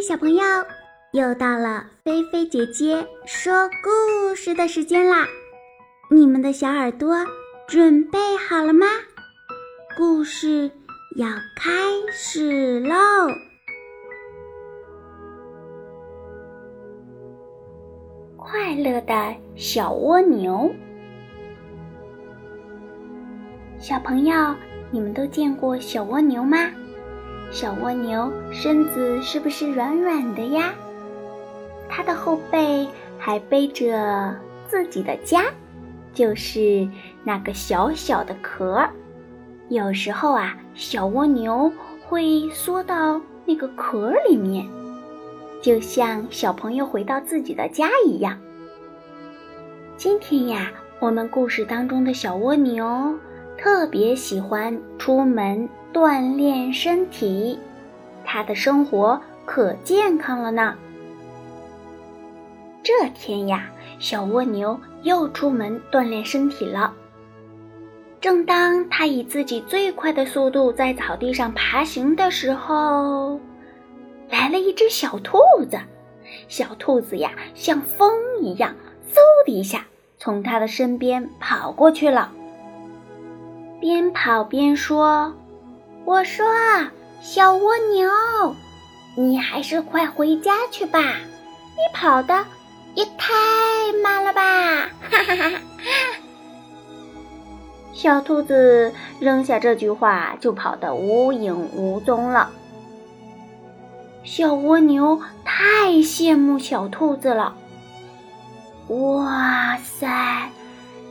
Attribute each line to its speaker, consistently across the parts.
Speaker 1: 小朋友，又到了菲菲姐姐说故事的时间啦！你们的小耳朵准备好了吗？故事要开始喽！快乐的小蜗牛，小朋友，你们都见过小蜗牛吗？小蜗牛身子是不是软软的呀？它的后背还背着自己的家，就是那个小小的壳。有时候啊，小蜗牛会缩到那个壳里面，就像小朋友回到自己的家一样。今天呀，我们故事当中的小蜗牛特别喜欢出门。锻炼身体，他的生活可健康了呢。这天呀，小蜗牛又出门锻炼身体了。正当他以自己最快的速度在草地上爬行的时候，来了一只小兔子。小兔子呀，像风一样，嗖的一下从他的身边跑过去了，边跑边说。我说：“小蜗牛，你还是快回家去吧，你跑的也太慢了吧！”哈哈哈哈小兔子扔下这句话，就跑得无影无踪了。小蜗牛太羡慕小兔子了。哇塞，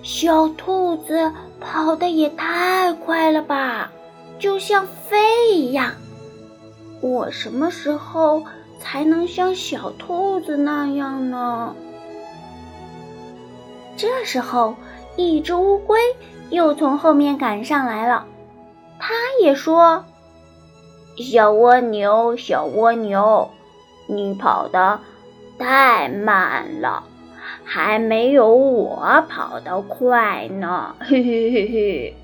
Speaker 1: 小兔子跑得也太快了吧！就像飞一样，我什么时候才能像小兔子那样呢？这时候，一只乌龟又从后面赶上来了，它也说：“小蜗牛，小蜗牛，你跑得太慢了，还没有我跑得快呢。”嘿嘿嘿嘿。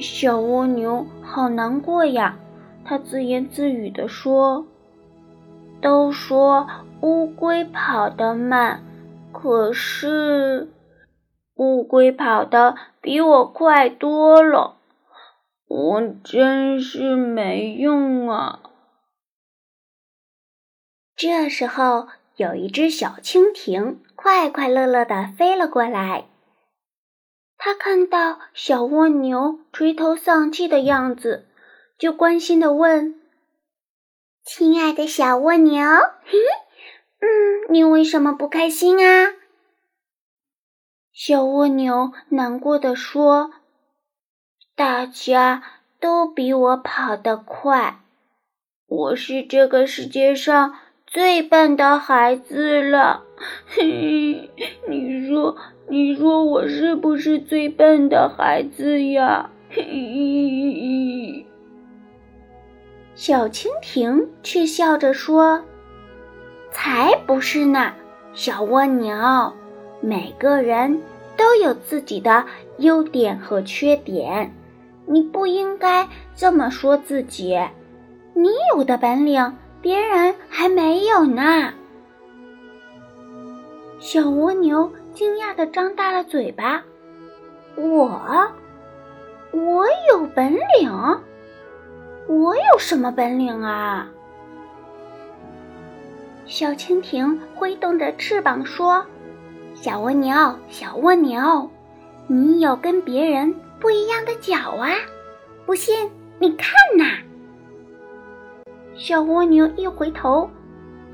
Speaker 1: 小蜗牛好难过呀，它自言自语地说：“都说乌龟跑得慢，可是乌龟跑得比我快多了，我真是没用啊。”这时候，有一只小蜻蜓快快乐乐地飞了过来。他看到小蜗牛垂头丧气的样子，就关心的问：“亲爱的小蜗牛，嗯，你为什么不开心啊？”小蜗牛难过的说：“大家都比我跑得快，我是这个世界上最笨的孩子了。”嘿，你说。你说我是不是最笨的孩子呀？嘿，小蜻蜓却笑着说：“才不是呢，小蜗牛，每个人都有自己的优点和缺点，你不应该这么说自己。你有的本领，别人还没有呢。”小蜗牛。惊讶的张大了嘴巴，我，我有本领，我有什么本领啊？小蜻蜓挥动着翅膀说：“小蜗牛，小蜗牛，你有跟别人不一样的脚啊！不信你看呐！”小蜗牛一回头，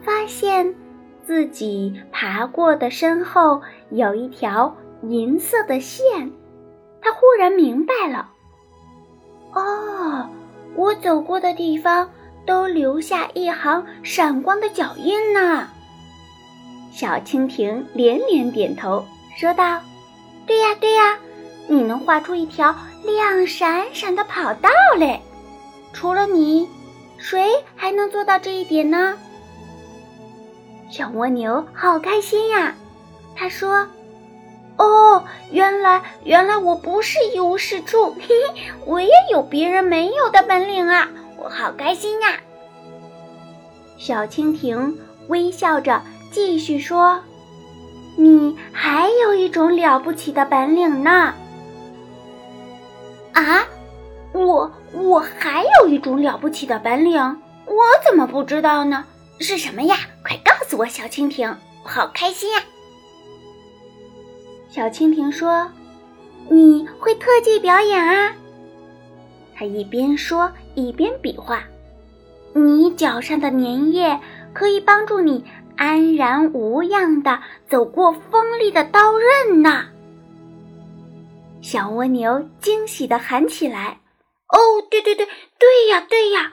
Speaker 1: 发现。自己爬过的身后有一条银色的线，他忽然明白了。哦，我走过的地方都留下一行闪光的脚印呢。小蜻蜓连连点头，说道：“对呀，对呀，你能画出一条亮闪闪的跑道来。除了你，谁还能做到这一点呢？”小蜗牛好开心呀，他说：“哦，原来原来我不是一无是处，嘿嘿，我也有别人没有的本领啊！我好开心呀！”小蜻蜓微笑着继续说：“你还有一种了不起的本领呢。”啊，我我还有一种了不起的本领，我怎么不知道呢？是什么呀？快告诉我，小蜻蜓，我好开心呀！小蜻蜓说：“你会特技表演啊？”他一边说一边比划：“你脚上的粘液可以帮助你安然无恙的走过锋利的刀刃呢。”小蜗牛惊喜地喊起来：“哦，对对对，对呀对呀，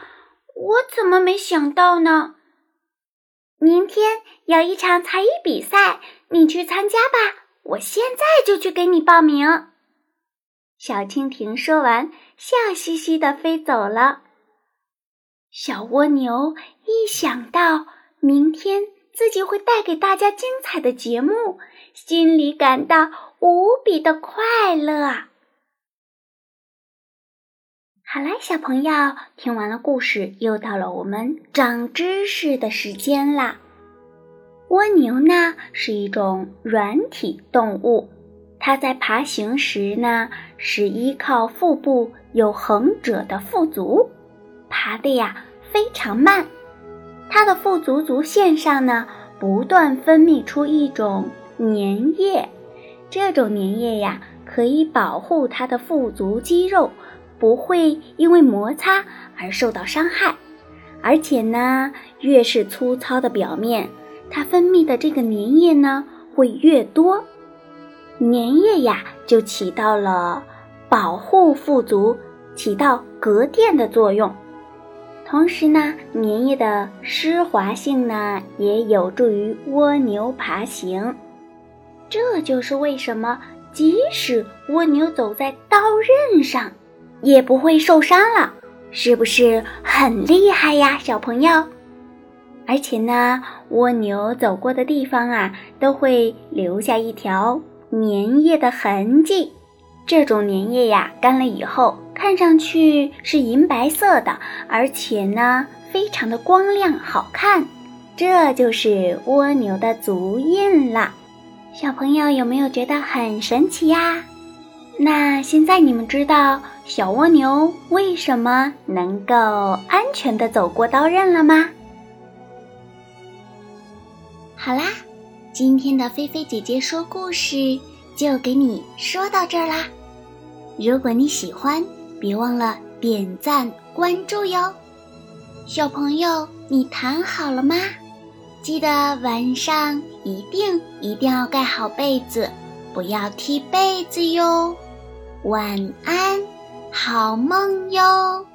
Speaker 1: 我怎么没想到呢？明天有一场才艺比赛，你去参加吧，我现在就去给你报名。”小蜻蜓说完，笑嘻嘻地飞走了。小蜗牛一想到明天自己会带给大家精彩的节目，心里感到。无比的快乐。好啦，小朋友，听完了故事，又到了我们长知识的时间啦。蜗牛呢是一种软体动物，它在爬行时呢是依靠腹部有横折的腹足，爬的呀非常慢。它的腹足足线上呢不断分泌出一种粘液。这种粘液呀，可以保护它的腹足肌肉不会因为摩擦而受到伤害，而且呢，越是粗糙的表面，它分泌的这个粘液呢会越多，粘液呀就起到了保护腹足、起到隔垫的作用。同时呢，粘液的湿滑性呢也有助于蜗牛爬行。这就是为什么，即使蜗牛走在刀刃上，也不会受伤了，是不是很厉害呀，小朋友？而且呢，蜗牛走过的地方啊，都会留下一条粘液的痕迹。这种粘液呀，干了以后，看上去是银白色的，而且呢，非常的光亮好看。这就是蜗牛的足印了。小朋友有没有觉得很神奇呀？那现在你们知道小蜗牛为什么能够安全的走过刀刃了吗？好啦，今天的菲菲姐姐说故事就给你说到这儿啦。如果你喜欢，别忘了点赞关注哟。小朋友，你躺好了吗？记得晚上一定一定要盖好被子，不要踢被子哟。晚安，好梦哟。